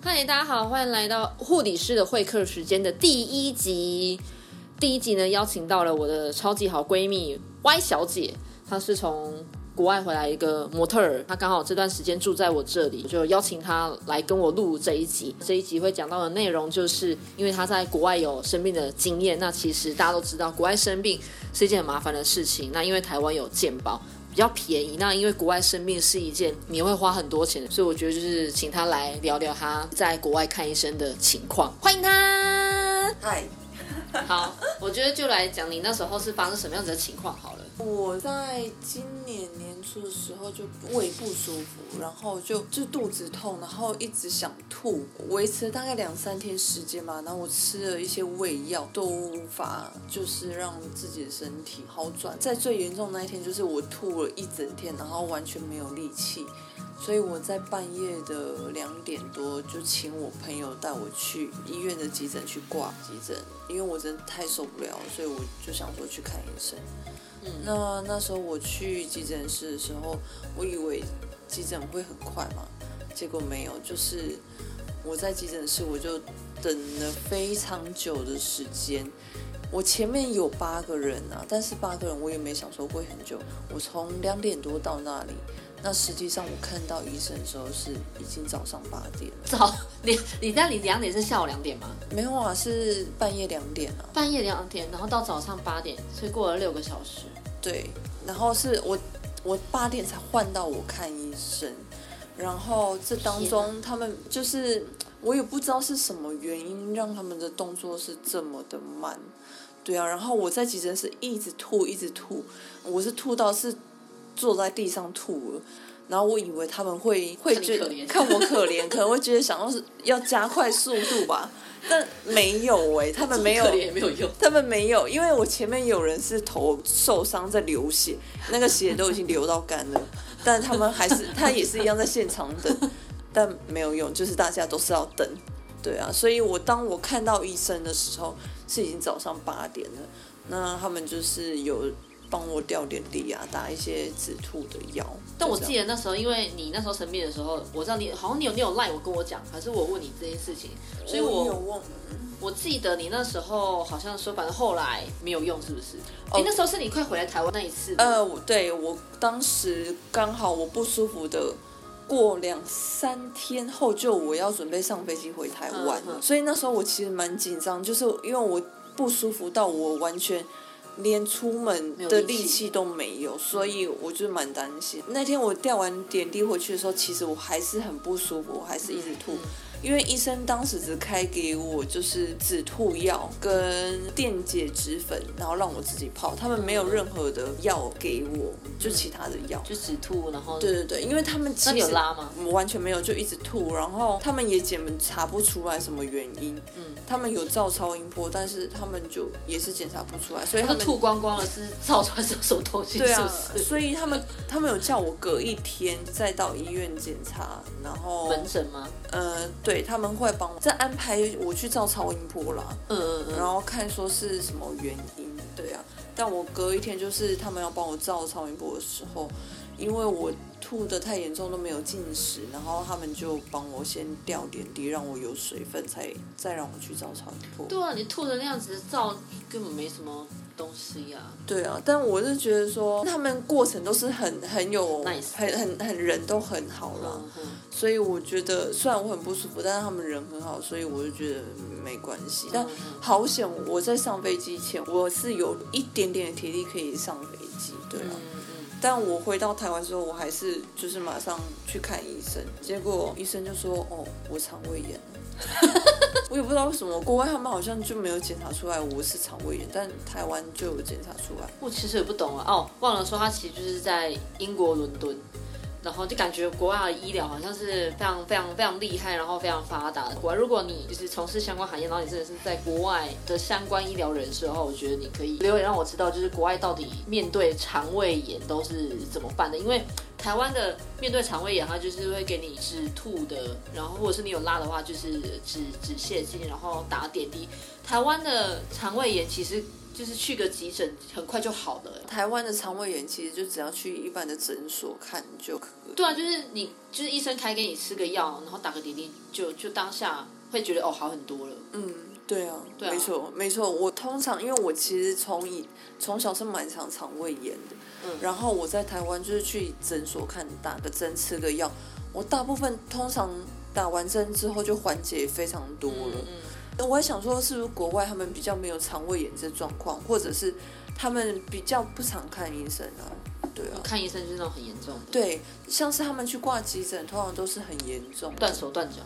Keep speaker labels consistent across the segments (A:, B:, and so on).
A: 嗨，大家好，欢迎来到护理师的会客时间的第一集。第一集呢，邀请到了我的超级好闺蜜 Y 小姐，她是从国外回来一个模特儿，她刚好这段时间住在我这里，就邀请她来跟我录这一集。这一集会讲到的内容，就是因为她在国外有生病的经验。那其实大家都知道，国外生病是一件很麻烦的事情。那因为台湾有健保。比较便宜，那因为国外生病是一件你会花很多钱的，所以我觉得就是请他来聊聊他在国外看医生的情况。欢迎他，
B: 嗨，
A: 好，我觉得就来讲你那时候是发生什么样子的情况好了。
B: 我在今年年初的时候就胃不舒服，然后就就肚子痛，然后一直想吐，维持大概两三天时间嘛。然后我吃了一些胃药，都无法就是让自己的身体好转。在最严重那一天，就是我吐了一整天，然后完全没有力气。所以我在半夜的两点多就请我朋友带我去医院的急诊去挂急诊，因为我真的太受不了，所以我就想说去看医生。那那时候我去急诊室的时候，我以为急诊会很快嘛，结果没有，就是我在急诊室我就等了非常久的时间。我前面有八个人啊，但是八个人我也没想说会很久。我从两点多到那里，那实际上我看到医生的时候是已经早上八点了。
A: 早，你你那你两点是下午两点吗？
B: 没有啊，是半夜两点啊。
A: 半夜两点，然后到早上八点，所以过了六个小时。
B: 对，然后是我我八点才换到我看医生，然后这当中他们就是我也不知道是什么原因让他们的动作是这么的慢。对啊，然后我在急诊室一直吐，一直吐，我是吐到是坐在地上吐了。然后我以为他们会会觉得看我可怜，可能会觉得想要是要加快速度吧，但没有哎，他们没有，
A: 没有用，
B: 他们没有，因为我前面有人是头受伤在流血，那个血都已经流到干了，但他们还是他也是一样在现场等，但没有用，就是大家都是要等。对啊，所以我当我看到医生的时候，是已经早上八点了。那他们就是有帮我吊点滴啊，打一些止吐的药。
A: 但我记得那时候，因为你那时候生病的时候，我知道你好像你有你有赖我跟我讲，还是我问你这件事情，所以我
B: 有问。
A: 我记得你那时候好像说，反正后来没有用，是不是？哦，那时候是你快回来台湾那一次。
B: 呃，对我当时刚好我不舒服的。过两三天后，就我要准备上飞机回台湾，所以那时候我其实蛮紧张，就是因为我不舒服到我完全连出门的力气都没有，所以我就蛮担心。那天我吊完点滴回去的时候，其实我还是很不舒服，我还是一直吐。因为医生当时只开给我就是止吐药跟电解质粉，然后让我自己泡，他们没有任何的药给我，就其他的药，
A: 就止吐，然后
B: 对对对，因为他们
A: 那有拉吗？
B: 完全没有，就一直吐，然后他们也检查不出来什么原因，嗯，他们有照超音波，但是他们就也是检查不出来，所以他们
A: 吐光光了，是照出来是什么东西？
B: 对啊，所以他们他们有叫我隔一天再到医院检查，然后
A: 门诊吗？
B: 呃。对他们会帮我再安排我去照超音波啦，嗯嗯嗯，然后看说是什么原因，对啊。但我隔一天就是他们要帮我照超音波的时候，因为我吐的太严重都没有进食，然后他们就帮我先吊点滴，让我有水分，才再让我去照超音波。
A: 对啊，你吐的那样子照根本没什么。东西呀，
B: 对啊，但我是觉得说他们过程都是很很有很很很人都很好了，所以我觉得虽然我很不舒服，但是他们人很好，所以我就觉得没关系。但好险我在上飞机前我是有一点点的体力可以上飞机，对啊。但我回到台湾之后，我还是就是马上去看医生，结果医生就说：“哦，我肠胃炎。” 我也不知道为什么，国外他们好像就没有检查出来我是肠胃炎，但台湾就有检查出来。
A: 我其实也不懂啊，哦，忘了说他其实就是在英国伦敦，然后就感觉国外的医疗好像是非常非常非常厉害，然后非常发达的。国外如果你就是从事相关行业，然后你真的是在国外的相关医疗人士的话，我觉得你可以留言让我知道，就是国外到底面对肠胃炎都是怎么办的，因为。台湾的面对肠胃炎，它就是会给你止吐的，然后或者是你有拉的话，就是止止泻剂，然后打点滴。台湾的肠胃炎其实就是去个急诊很快就好了。
B: 台湾的肠胃炎其实就只要去一般的诊所看就可以。
A: 对啊，就是你就是医生开给你吃个药，然后打个点滴，就就当下会觉得哦好很多了。
B: 嗯，对啊，
A: 对啊
B: 没错没错。我通常因为我其实从以从小是蛮常肠胃炎的，
A: 嗯
B: 然后我在台湾就是去诊所看打个针吃个药，我大部分通常打完针之后就缓解非常多了。
A: 嗯
B: 我还想说，是不是国外他们比较没有肠胃炎这状况，或者是他们比较不常看医生啊？对啊，
A: 看医生就是那种很严重的，
B: 对，像是他们去挂急诊，通常都是很严重。
A: 断手断脚。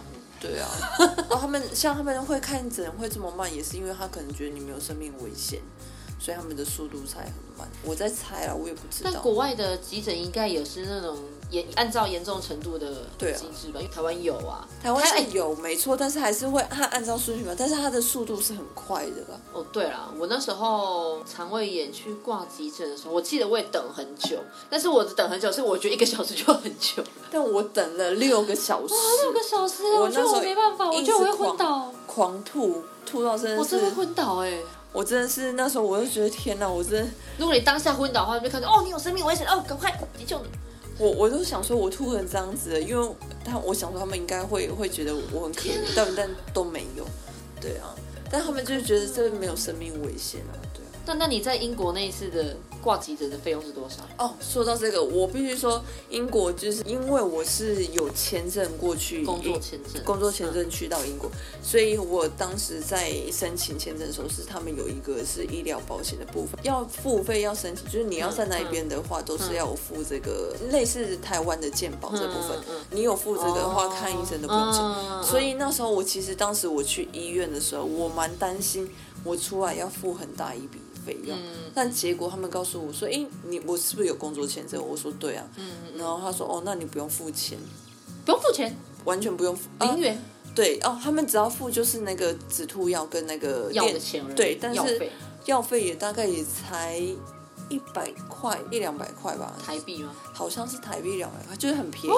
B: 对啊，然后他们像他们会看诊会这么慢，也是因为他可能觉得你没有生命危险，所以他们的速度才很慢。我在猜啊，我也不知道。
A: 但国外的急诊应该也是那种严按照严重程度的机制吧？因为台湾有啊，
B: 台湾
A: 台
B: 是有没错，但是还是会按按照顺序嘛，但是它的速度是很快的吧？
A: 哦，对了，我那时候肠胃炎去挂急诊的时候，我记得我也等很久，但是我的等很久是我觉得一个小时就很久，
B: 但我等了六个小时，
A: 六个小时，我觉得
B: 我
A: 没办法，我
B: 一
A: 觉得我会昏倒，
B: 狂吐，吐到真的是
A: 我真的会昏倒哎、
B: 我真的是那时候我就觉得天哪，我真的
A: 如果你当下昏倒的话，就看到哦，你有生命危险哦，赶快急救你。
B: 我我都想说我吐成这样子了，因为他我想说他们应该会会觉得我很可怜，但但都没有，对啊，但他们就是觉得这没有生命危险啊，对啊。
A: 那那你在英国那一次的挂急诊的费用是多少？
B: 哦，说到这个，我必须说，英国就是因为我是有签证过去
A: 工作签证
B: 工作签证去到英国，所以我当时在申请签证的时候，是他们有一个是医疗保险的部分，要付费要申请，就是你要在那边的话，都是要有付这个类似台湾的健保这部分你有付这个的话，
A: 哦
B: 看医生都不用钱。
A: 嗯
B: 所以那时候我其实当时我去医院的时候，我蛮担心我出来要付很大一笔费用。
A: 嗯
B: 但结果他们告诉我说：“哎，你我是不是有工作签证？”我说：“对啊。
A: 嗯
B: 然后他说：“哦，那你不用付钱，
A: 不用付钱，
B: 完全不用付。啊
A: 零元
B: 对哦，他们只要付就是那个止吐药跟那个
A: 药的
B: 电
A: 钱而已，
B: 对但是
A: 药费
B: 也大概也才一百块一两百块吧，
A: 台币吗？
B: 好像是台币两百块，就是很便宜，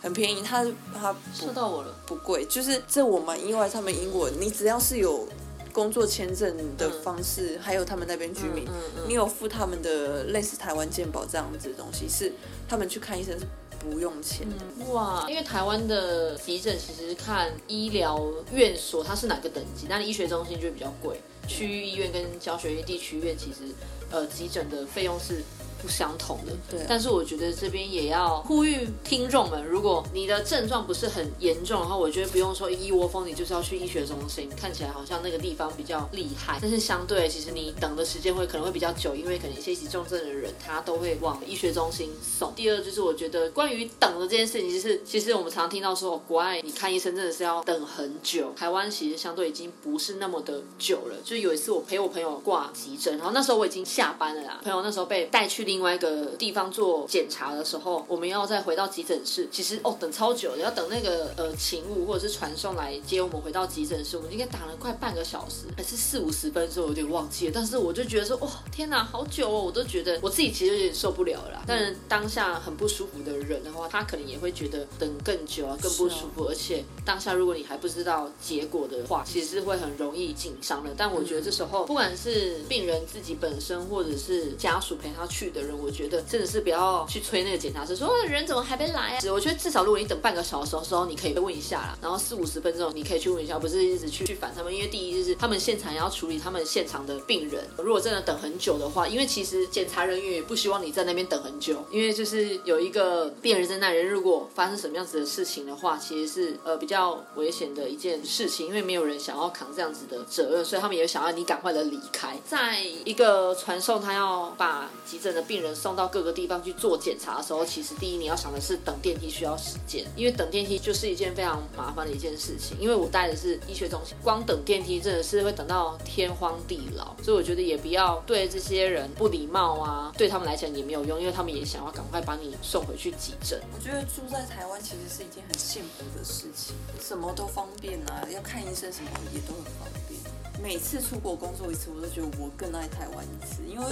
B: 很便宜。它它不
A: 说到我了，
B: 不贵，就是这我蛮意外，他们英国你只要是有工作签证的方式，还有他们那边居民，
A: 嗯嗯
B: 你有付他们的类似台湾健保这样子的东西，是他们去看医生是不用钱
A: 哇，因为台湾的急诊其实看医疗院所它是哪个等级，那你医学中心就会比较贵，区域医院跟教学地区医院其实呃急诊的费用是。不相同的，
B: 对啊
A: 但是我觉得这边也要呼吁听众们，如果你的症状不是很严重的话，我觉得不用说一窝蜂，你就是要去医学中心，看起来好像那个地方比较厉害，但是相对其实你等的时间会可能会比较久，因为可能一些急重症的人他都会往医学中心送。第二就是我觉得关于等的这件事情，就是其实我们常听到说，国外你看医生真的是要等很久，台湾其实相对已经不是那么的久了。就有一次我陪我朋友挂急诊，然后那时候我已经下班了啦，朋友那时候被带去另外一个地方做检查的时候，我们要再回到急诊室，其实哦等超久的，要等那个呃勤务或者是传送来接我们回到急诊室，我们应该打了快半个小时，还是四五十分钟，我有点忘记了。但是我就觉得说哇天哪，好久哦，我都觉得我自己其实有点受不了了啦。但是当下很不舒服的人的话，他可能也会觉得等更久啊，更不舒服，而且当下如果你还不知道结果的话，其实是会很容易紧张的。但我觉得这时候不管是病人自己本身，或者是家属陪他去的人，我觉得真的是不要去催那个检查师说、哦、人怎么还没来啊？我觉得至少如果你等半个小时的时候，你可以问一下啦，然后四五十分钟你可以去问一下，不是一直去去烦他们，因为第一就是他们现场要处理他们现场的病人，如果真的等很久的话，因为其实检查人员也不希望你在那边等很久，因为就是有一个病人在那里，如果发生什么样子的事情的话，其实是呃比较危险的一件事情，因为没有人想要扛这样子的责任，所以他们也想要你赶快的离开。在一个传送他要把急诊的病人送到各个地方去做检查的时候，其实第一你要想的是等电梯需要时间，因为等电梯就是一件非常麻烦的一件事情。因为我带的是医学中心，光等电梯真的是会等到天荒地老，所以我觉得也不要对这些人不礼貌啊，对他们来讲也没有用，因为他们也想要赶快把你送回去急诊。
B: 我觉得住在台湾其实是一件很幸福的事情，什么都方便啊，要看医生什么也都很方便。每次出国工作一次，我都觉得我更爱台湾一次，因为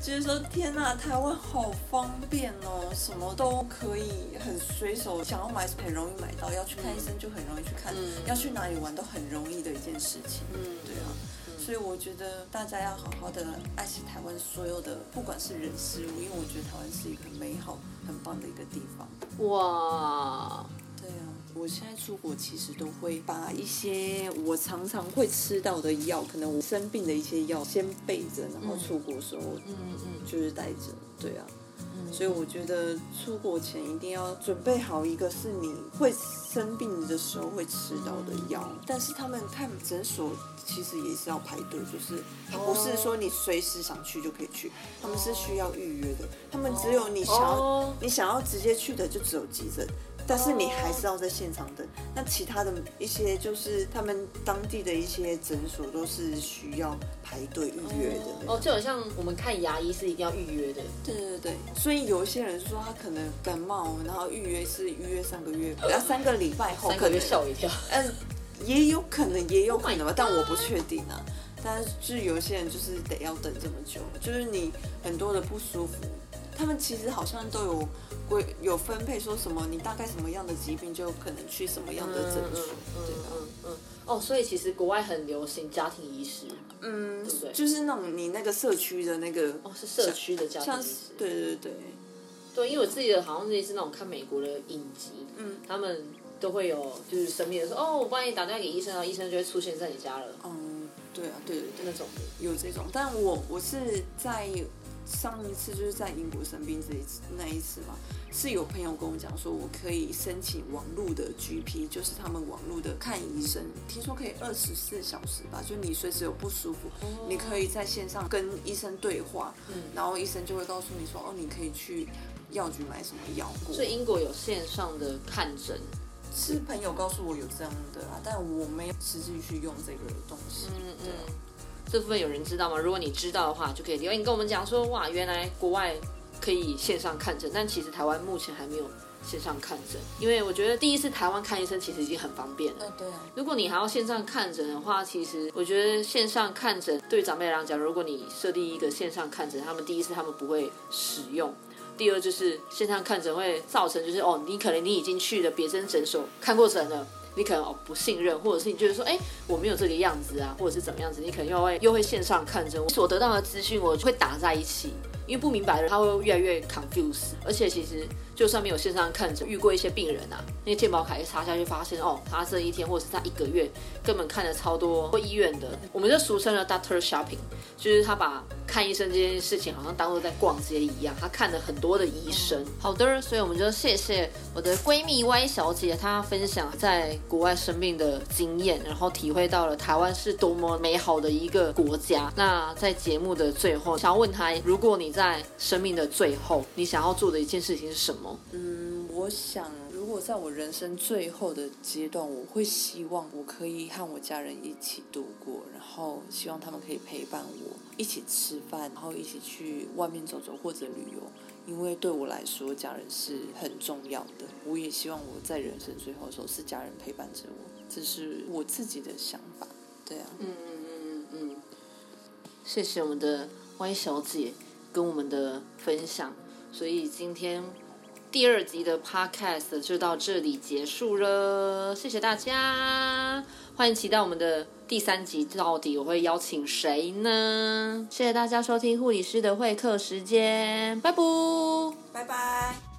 B: 就是就是说，天呐，台湾好方便哦，什么都可以很随手，想要买什么很容易买到，要去看医生就很容易去看，
A: 嗯
B: 要去哪里玩都很容易的一件事情。
A: 嗯，
B: 对啊，所以我觉得大家要好好的爱惜台湾所有的，不管是人事物，因为我觉得台湾是一个很美好、很棒的一个地方。
A: 哇，
B: 对啊，我现在出国其实都会把一些我常常会吃到的药，可能我生病的一些药先备着，然后出国的时候
A: 嗯嗯
B: 就是带着。对啊，
A: 嗯，
B: 所以我觉得出国前一定要准备好一个是你会生病的时候会吃到的药。但是他们看诊所其实也是要排队，就是他不是说你随时想去就可以去，他们是需要预约的。他们只有你想要、
A: 哦
B: 你想要直接去的就只有急诊。但是你还是要在现场等，那其他的一些就是他们当地的一些诊所都是需要排队预约的。
A: 哦，就好像我们看牙医是一定要预约的。
B: 对对对，所以有一些人说他可能感冒，然后预约是预约三个月，然后三个礼拜后可能，
A: 吓我一跳。
B: 嗯，也有可能，也有可
A: Oh
B: 能吧，但我不确定啊。但是就是有一些人就是得要等这么久，就是你很多的不舒服，他们其实好像都有规有分配，说什么你大概什么样的疾病就可能去什么样的诊所，对吧？
A: 嗯嗯。哦，所以其实国外很流行家庭医师，
B: 嗯
A: 对不对，
B: 就是那种你那个社区的那个，
A: 哦，是社区的家庭医师。
B: 对对对，
A: 对，因为我自己的好像类似那种看美国的影集，
B: 嗯，
A: 他们都会有就是生病的时候，哦，我帮你打电话给医生，然后医生就会出现在你家了，
B: 嗯，对啊，对对对。
A: 那种。
B: 有这种，但我我是在上一次就是在英国生病这一次那一次嘛，是有朋友跟我讲说，我可以申请网络的 GP，就是他们网络的看医生，听说可以二十四小时吧，就你随时有不舒服，你可以在线上跟医生对话，
A: 嗯
B: 然后医生就会告诉你说，哦，你可以去药局买什么药过。
A: 所以英国有线上的看诊，
B: 是朋友告诉我有这样的啊，但我没有实际去用这个东西。
A: 嗯嗯，这部分有人知道吗？如果你知道的话，就可以留言跟我们讲说，哇，原来国外可以线上看诊，但其实台湾目前还没有线上看诊，因为我觉得第一次台湾看医生其实已经很方便了。
B: 嗯，对啊，
A: 如果你还要线上看诊的话，其实我觉得线上看诊对长辈来讲，如果你设定一个线上看诊，他们第一次他们不会使用。第二就是线上看诊会造成就是哦，你可能你已经去了别针诊所看过诊了，你可能哦不信任，或者是你觉得说哎我没有这个样子啊，或者是怎么样子，你可能又会又会线上看诊，所得到的资讯我会打在一起，因为不明白的人他会越来越 confuse，而且其实就算没有线上看诊，遇过一些病人啊，那些健保卡一查下去发现哦，他这一天或者是他一个月根本看了超多医院的，我们就俗称了 doctor shopping，就是他把看医生这件事情好像当做在逛街一样，他看了很多的医生。好的，所以我们就谢谢我的闺蜜 Y 小姐，她分享在国外生病的经验，然后体会到了台湾是多么美好的一个国家。那在节目的最后，想要问她，如果你在生命的最后，你想要做的一件事情是什么？
B: 嗯，我想，如果在我人生最后的阶段，我会希望我可以和我家人一起度过，然后希望他们可以陪伴我，一起吃饭，然后一起去外面走走或者旅游。因为对我来说，家人是很重要的。我也希望我在人生最后的时候是家人陪伴着我，这是我自己的想法。对啊，
A: 嗯嗯嗯嗯，谢谢我们的 Y 小姐跟我们的分享。所以今天第二集的 Podcast 就到这里结束了，谢谢大家，欢迎期待我们的第三集，到底我会邀请谁呢？谢谢大家收听护理师的会客时间，拜拜。